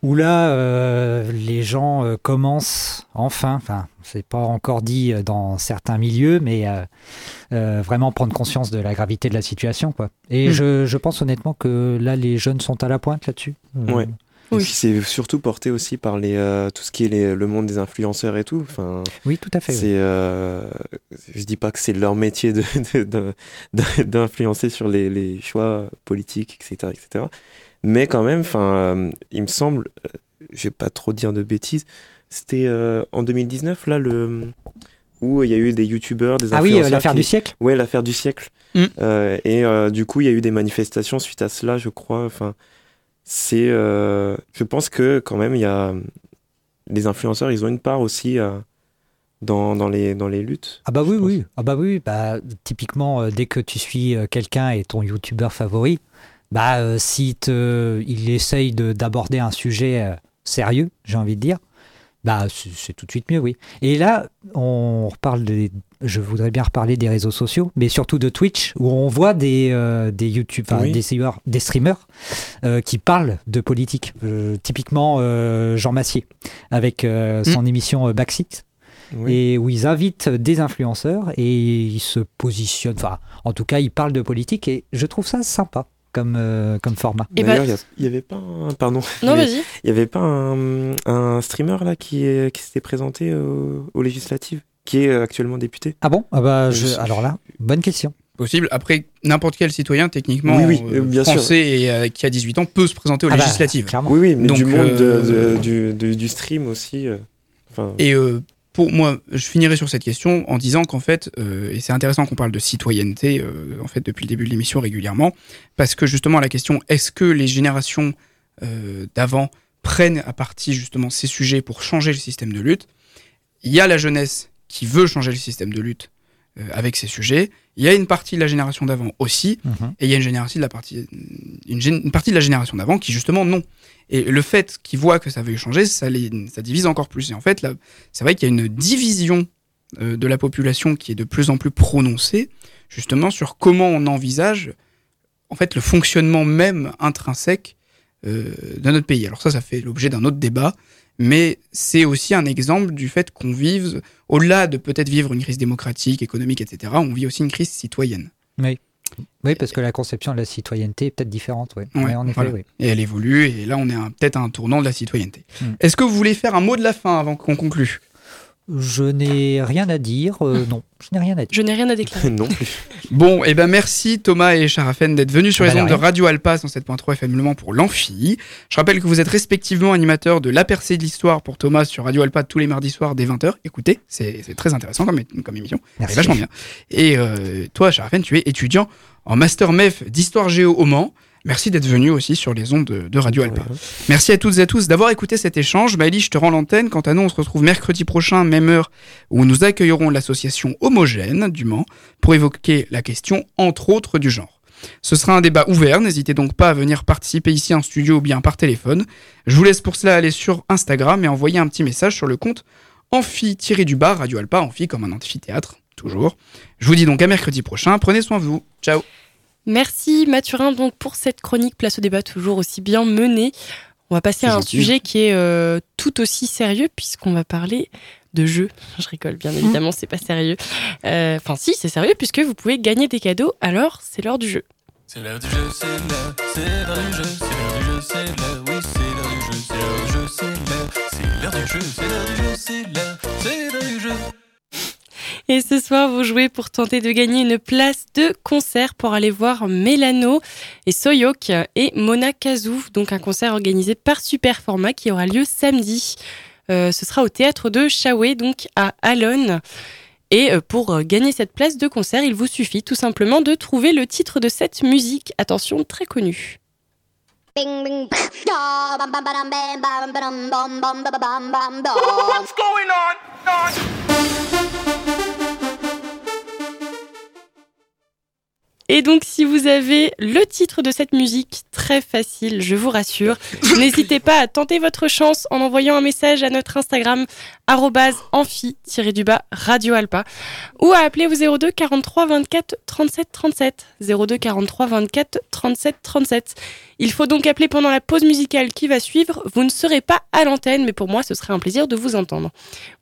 Où là, euh, les gens euh, commencent enfin, enfin, c'est pas encore dit euh, dans certains milieux, mais euh, euh, vraiment prendre conscience de la gravité de la situation, quoi. Et Mm. je, je pense honnêtement que là, les jeunes sont à la pointe là-dessus. Ouais. Et Oui. c'est surtout porté aussi par les, euh, tout ce qui est les- le monde des influenceurs et tout. Enfin, Oui, tout à fait. oui. c'est, euh, je dis pas que c'est leur métier de, de- de- de- d'influencer sur les, les choix politiques, etc., etc. Mais quand même, enfin, euh, il me semble, euh, je vais pas trop dire de bêtises, c'était euh, en 2019 là le où il y a eu des youtubeurs, des Ah oui, influenceurs. l'affaire qui- du siècle Ouais, l'affaire du siècle. Mm. Euh, et euh, du coup, il y a eu des manifestations suite à cela, je crois. Enfin, c'est, je pense que quand même, il y a les influenceurs, ils ont une part aussi dans, dans les dans les luttes. Ah bah oui, pense. oui. Ah bah oui, bah, typiquement, dès que tu suis quelqu'un et ton youtubeur favori, bah euh, si te, il essaye de- d'aborder un sujet euh, sérieux, j'ai envie de dire, bah c'est tout de suite mieux, oui. Et là, on reparle des. Je voudrais bien reparler des réseaux sociaux, mais surtout de Twitch, où on voit des, euh, des YouTube, Oui. des, streamers- des streamers qui parlent de politique. Typiquement Jean Massier, avec euh, son émission Backseat Oui. et où ils invitent des influenceurs et ils se positionnent, enfin, en tout cas, ils parlent de politique et je trouve ça sympa comme, euh, comme format. Et D'ailleurs, bah- il y a- il y avait pas un... Pardon. Non, vas-y. Il y avait pas un, un streamer là qui, est- qui s'était présenté au- aux législatives, qui est euh, actuellement député Ah bon? Ah bah, je- Je- Alors là, bonne question. Possible. Après, n'importe quel citoyen, techniquement, Oui, oui, euh, bien sûr. français et euh, qui a 18 ans, peut se présenter aux Ah bah, législatives. clairement. Oui, oui, mais Donc, du monde de- euh, de- du, du- du stream aussi. euh, Et euh, pour moi, je finirai sur cette question en disant qu'en fait, euh, et c'est intéressant qu'on parle de citoyenneté, euh, en fait, depuis le début de l'émission régulièrement, parce que justement, la question est-ce que les générations euh, d'avant prennent à partie justement ces sujets pour changer le système de lutte? Il y a la jeunesse qui veut changer le système de lutte avec ces sujets. Il y a une partie de la génération d'avant aussi, Mhm. et il y a une, génération de la partie, une partie de la génération d'avant qui justement non. Et le fait qu'ils voient que ça veut changer, ça, les, ça divise encore plus. Et en fait, c'est vrai qu'il y a une division euh, de la population qui est de plus en plus prononcée, justement sur comment on envisage en fait le fonctionnement même intrinsèque euh, de notre pays. Alors ça, ça fait l'objet d'un autre débat, mais c'est aussi un exemple du fait qu'on vive, au-delà de peut-être vivre une crise démocratique, économique, etc., on vit aussi une crise citoyenne. Oui, parce que la conception de la citoyenneté est peut-être différente. Ouais. Ouais, Ouais, en effet, voilà. oui. Et elle évolue, et là on est peut-être à un tournant de la citoyenneté. Mm. Est-ce que vous voulez faire un mot de la fin avant qu'on conclue? Je n'ai rien à dire. euh, non, je n'ai rien à dire. Je n'ai rien à déclarer. non plus. Bon, et ben merci Thomas et Charafen d'être venus sur Bah, les de ondes de. Radio Alpa 107.3 FM Le Mans pour l'Amphi. Je rappelle que vous êtes respectivement animateurs de La percée de l'histoire pour Thomas sur Radio Alpa tous les mardis soirs dès 20h. Écoutez, c'est très intéressant comme, comme émission. C'est vachement bien. Et euh, toi, Charafen, tu es étudiant en Master MEF d'Histoire Géo au Mans. Merci d'être venu aussi sur les ondes de, de Radio Alpa. Ouais. Merci à toutes et à tous d'avoir écouté cet échange. Maëlie, je te rends l'antenne. Quant à nous, on se retrouve mercredi prochain, même heure, où nous accueillerons l'association Homogène du Mans pour évoquer la question, entre autres, du genre. Ce sera un débat ouvert, n'hésitez donc pas à venir participer ici en studio ou bien par téléphone. Je vous laisse pour cela aller sur Instagram et envoyer un petit message sur le compte amphi-du-bas Radio Alpa, amphi comme un amphithéâtre, toujours. Je vous dis donc à mercredi prochain, prenez soin de vous. Ciao Merci Mathurin donc pour cette chronique Place au débat toujours aussi bien menée. On va passer à un gentil. sujet qui est euh, tout aussi sérieux puisqu'on va parler de jeux. Je rigole bien évidemment, c'est pas sérieux. Euh, Enfin si, c'est sérieux puisque vous pouvez gagner des cadeaux. Alors c'est l'heure du jeu. C'est l'heure du jeu, c'est l'heure, c'est l'heure du jeu, c'est l'heure du jeu, c'est l'heure, Et ce soir, vous jouez pour tenter de gagner une place de concert pour aller voir Mélano et Soyok et Mona Kazoo. Donc un concert organisé par Superformat qui aura lieu samedi. Euh, ce sera au théâtre de Chaoué, donc à Alonne. Et euh, pour euh, gagner cette place de concert, il vous suffit tout simplement de trouver le titre de cette musique. Attention, très connue. Bing bing da bam Et donc, si vous avez le titre de cette musique, très facile, je vous rassure, n'hésitez pas à tenter votre chance en envoyant un message à notre Instagram amphi-du-bas Radio Alpa ou à appeler au 02 43 24 37 37 02 43 24 37 37. Il faut donc appeler pendant la pause musicale qui va suivre. Vous ne serez pas à l'antenne, mais pour moi, ce serait un plaisir de vous entendre.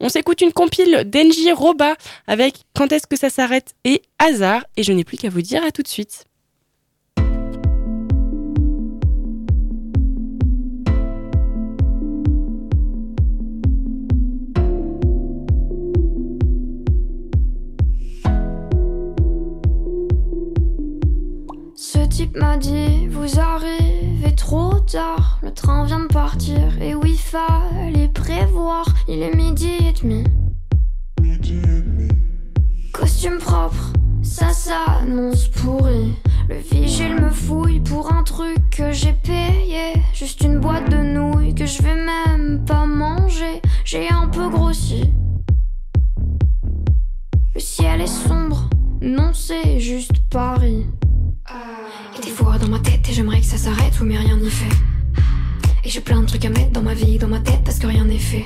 On s'écoute une compile d'Engie Roba avec Quand est-ce que ça s'arrête et Hasard. Et je n'ai plus qu'à vous dire à tout de suite. Ce type m'a dit Vous arrivez trop tard, le train vient de partir. Et oui, fallait prévoir, il est midi et demi. Costume propre, ça s'annonce pourri. Le vigile me fouille pour un truc que j'ai payé. Juste une boîte de nouilles que je vais même pas manger. J'ai un peu grossi. Le ciel est sombre, non, c'est juste Paris. J'aimerais que ça s'arrête, oui, mais rien n'y fait. Et j'ai plein de trucs à mettre dans ma vie, dans ma tête, parce que rien n'est fait.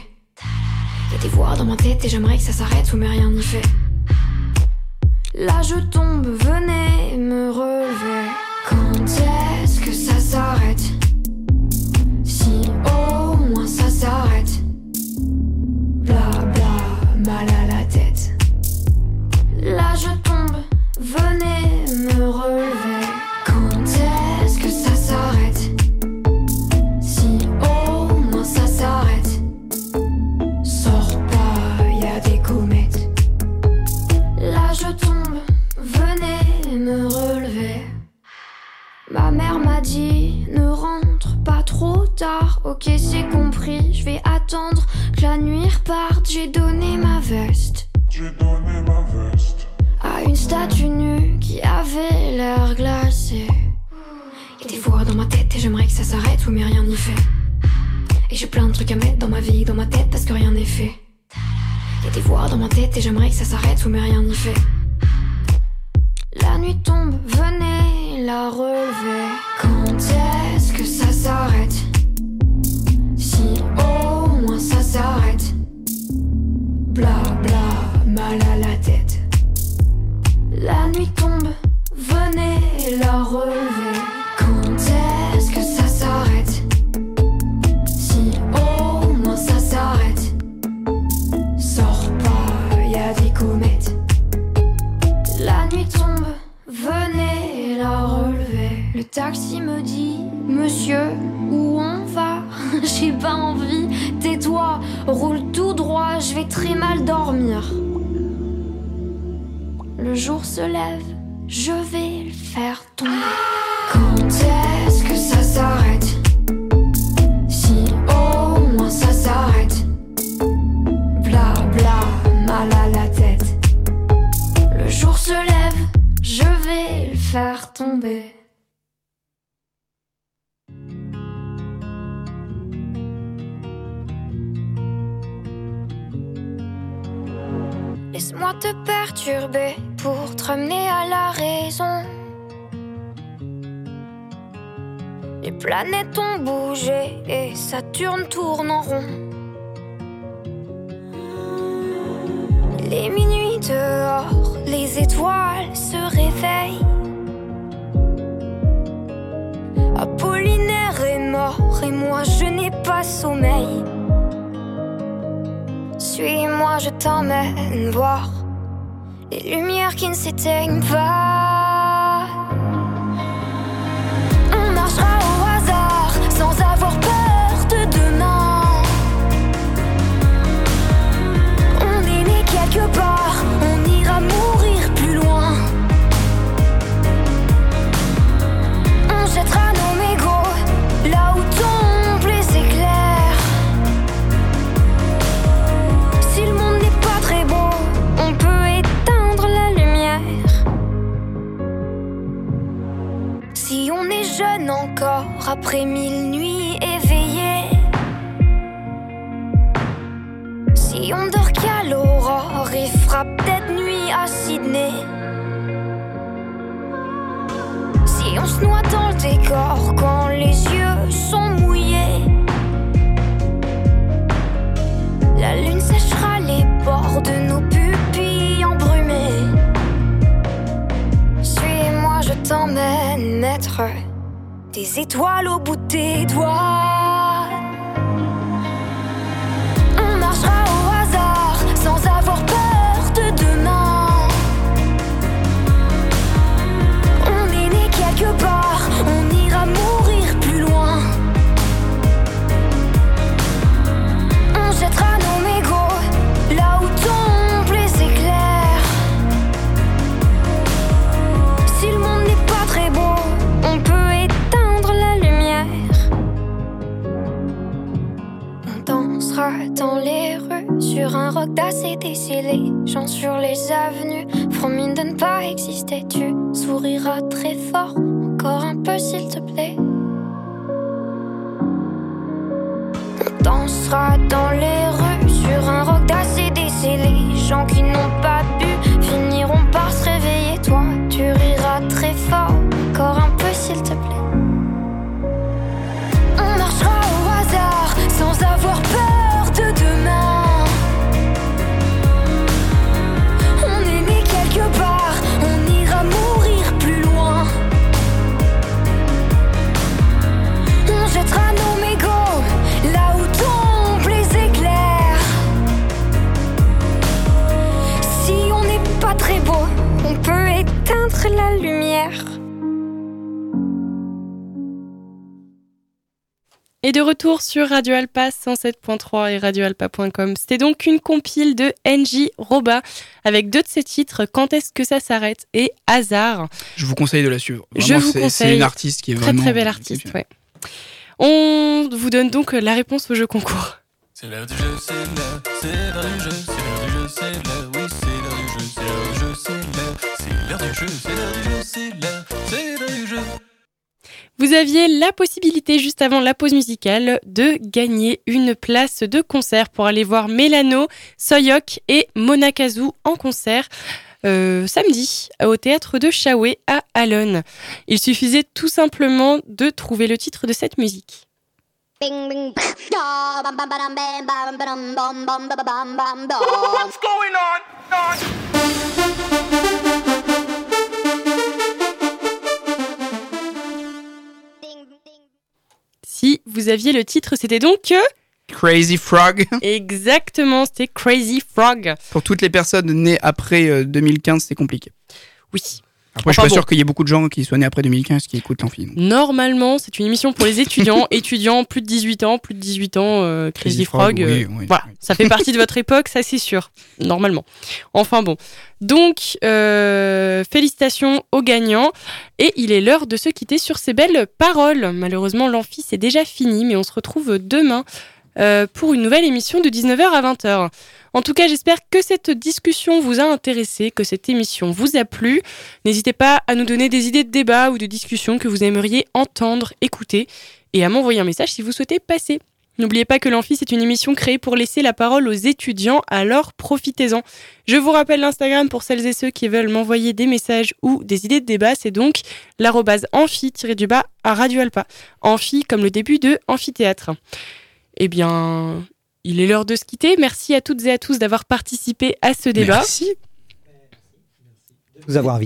Y'a des voix dans ma tête et j'aimerais que ça s'arrête, ou mais rien n'y fait. Là je tombe, venez me relever. Quand est-ce que ça s'arrête? Si au moins ça s'arrête. Bla bla, mal à la tête. Là je tombe, venez me relever. Tard. Ok, c'est compris, je vais attendre que la nuit reparte. J'ai donné ma veste. J'ai donné ma veste. À une statue nue qui avait l'air glacée. Y'a des voix dans ma tête et j'aimerais que ça s'arrête, oui, mais rien n'y fait. Et j'ai plein de trucs à mettre dans ma vie, dans ma tête, parce que rien n'est fait. Y'a des voix dans ma tête et j'aimerais que ça s'arrête, oui, mais rien n'y fait. La nuit tombe, venez la relever. Quand est-ce que ça s'arrête Quand est-ce que ça s'arrête? Si au moins ça s'arrête. Sors pas, y a des comètes. La nuit tombe, venez la relever. Le taxi me dit, monsieur, où on va? J'ai pas envie, tais-toi, roule tout droit, je vais très mal dormir. Le jour se lève, je vais Quand est-ce que ça s'arrête? Si au moins ça s'arrête. Bla bla, mal à la tête. Le jour se lève, je vais le faire tomber. Laisse-moi te perturber pour te ramener à la raison. Planètes ont bougé et Saturne tourne en rond. Les minuit dehors, les étoiles se réveillent. Apollinaire est mort et moi je n'ai pas sommeil. Suis-moi, je t'emmène voir les lumières qui ne s'éteignent pas. Après mille nuits éveillées. Si on dort qu'à l'aurore, il fera peut-être nuit à Sydney. Si on se noie dans le décor quand les yeux sont mouillés. La des étoiles au bout de tes doigts. De retour sur Radio Alpa 107.3 et radioalpa.com. C'était donc une compile de NJ Roba avec deux de ses titres, Quand est-ce que ça s'arrête et Hasard. Je vous conseille de la suivre. Je Vraiment, vous c'est- conseille. C'est une artiste qui est Très vraiment. très belle artiste, ouais. On vous donne donc la réponse au jeu concours. C'est l'heure du jeu, c'est l'heure, c'est l'heure du jeu, c'est l'heure du jeu, c'est l'heure, oui, c'est l'heure du jeu, c'est l'heure du jeu, c'est l'heure, c'est l'heure du jeu, c'est l'heure du jeu, c'est l'heure, c'est l'heure du jeu. Vous aviez la possibilité, juste avant la pause musicale, de gagner une place de concert pour aller voir Mélano, Soyok et Mona Kazoo en concert. euh, samedi au théâtre de Chaoué à Alonne. Il suffisait tout simplement de trouver le titre de cette musique. What's going on? Si vous aviez le titre, c'était donc euh, Crazy Frog. exactement, c'était Crazy Frog. Pour toutes les personnes nées après euh, 2015, c'est compliqué. Oui. Après, je suis pas bon. sûr qu'il y ait beaucoup de gens qui soient nés après 2015 qui écoutent l'amphi. donc. Normalement, c'est une émission pour les étudiants, étudiants plus de 18 ans, plus de 18 ans, euh, Crazy, Crazy Frog. Frog, oui, euh, oui, voilà, ça fait partie de votre époque, ça c'est sûr, normalement. Enfin bon, donc euh, félicitations aux gagnants et il est l'heure de se quitter sur ces belles paroles. Malheureusement, l'amphi c'est déjà fini, mais on se retrouve demain euh, pour une nouvelle émission de 19h à 20h. En tout cas, j'espère que cette discussion vous a intéressé, que cette émission vous a plu. N'hésitez pas à nous donner des idées de débat ou de discussion que vous aimeriez entendre, écouter, et à m'envoyer un message si vous souhaitez passer. N'oubliez pas que l'Amphi, c'est une émission créée pour laisser la parole aux étudiants, alors profitez-en. Je vous rappelle l'Instagram pour celles et ceux qui veulent m'envoyer des messages ou des idées de débat, c'est donc l'arrobase amphi-du-bas à Radio Alpa. Amphi comme le début de amphithéâtre. Eh bien, il est l'heure de se quitter. Merci à toutes et à tous d'avoir participé à ce débat. Merci. Vous avoir.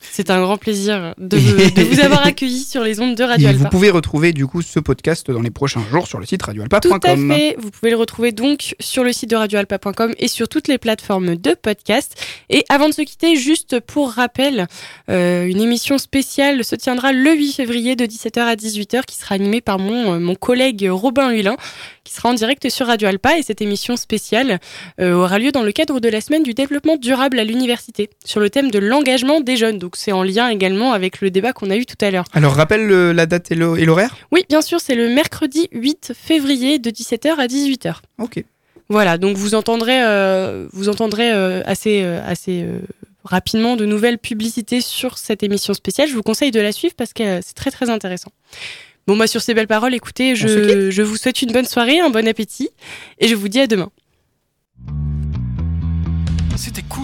C'est un grand plaisir de, de vous avoir accueilli sur les ondes de Radio Et Alpa. vous pouvez retrouver du coup ce podcast dans les prochains jours sur le site Tout à radioalpa.com. fait. Vous pouvez le retrouver donc sur le site de radioalpa.com et sur toutes les plateformes de podcast. Et avant de se quitter, juste pour rappel, euh, une émission spéciale se tiendra le 8 février de 17h à 18h qui sera animée par mon, euh, mon collègue Robin Hulin qui sera en direct sur Radio Alpa. Et cette émission spéciale euh, aura lieu dans le cadre de la semaine du développement durable à l'université sur le thème de l'engagement des jeunes. Donc c'est en lien également avec le débat qu'on a eu tout à l'heure. Alors rappelle le- la date et l'horaire Oui, bien sûr, c'est le mercredi 8 février de 17h à 18h. Ok. Voilà, donc vous entendrez, euh, vous entendrez euh, assez, euh, assez euh, rapidement de nouvelles publicités sur cette émission spéciale. Je vous conseille de la suivre parce que euh, c'est très très intéressant. Bon, bah sur ces belles paroles, écoutez, je, je vous souhaite une bonne soirée, un bon appétit et je vous dis à demain. C'était cool,